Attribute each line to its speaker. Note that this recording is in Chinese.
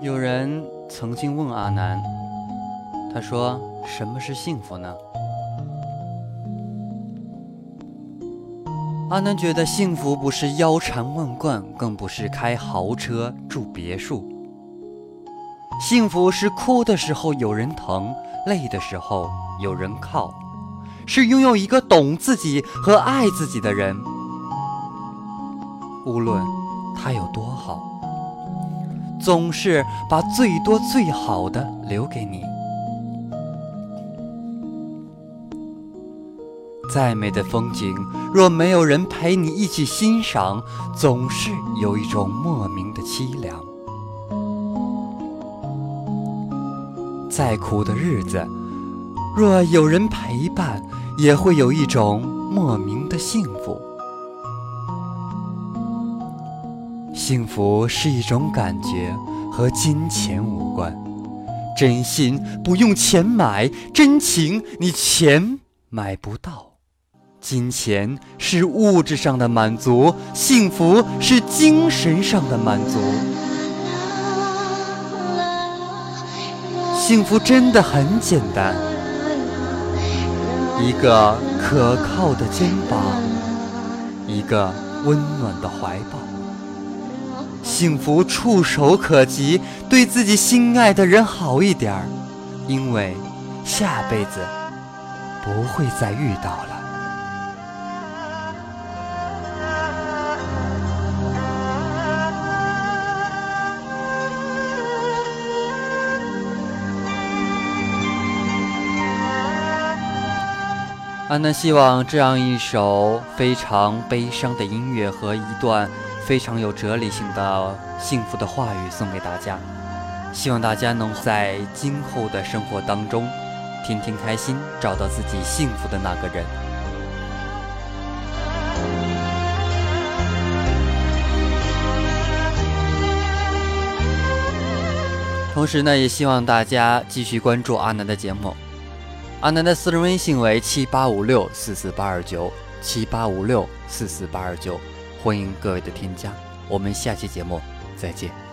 Speaker 1: 有人曾经问阿南，他说：“什么是幸福呢？”阿南觉得幸福不是腰缠万贯，更不是开豪车住别墅。幸福是哭的时候有人疼，累的时候有人靠，是拥有一个懂自己和爱自己的人。无论他有多好，总是把最多最好的留给你。再美的风景，若没有人陪你一起欣赏，总是有一种莫名的凄凉。再苦的日子，若有人陪伴，也会有一种莫名的幸福。幸福是一种感觉，和金钱无关。真心不用钱买，真情你钱买不到。金钱是物质上的满足，幸福是精神上的满足。幸福真的很简单，一个可靠的肩膀，一个温暖的怀抱。幸福触手可及，对自己心爱的人好一点儿，因为下辈子不会再遇到了。安南希望这样一首非常悲伤的音乐和一段非常有哲理性的幸福的话语送给大家，希望大家能在今后的生活当中，天天开心，找到自己幸福的那个人。同时呢，也希望大家继续关注阿南的节目。阿南的私人微信为七八五六四四八二九七八五六四四八二九，欢迎各位的添加。我们下期节目再见。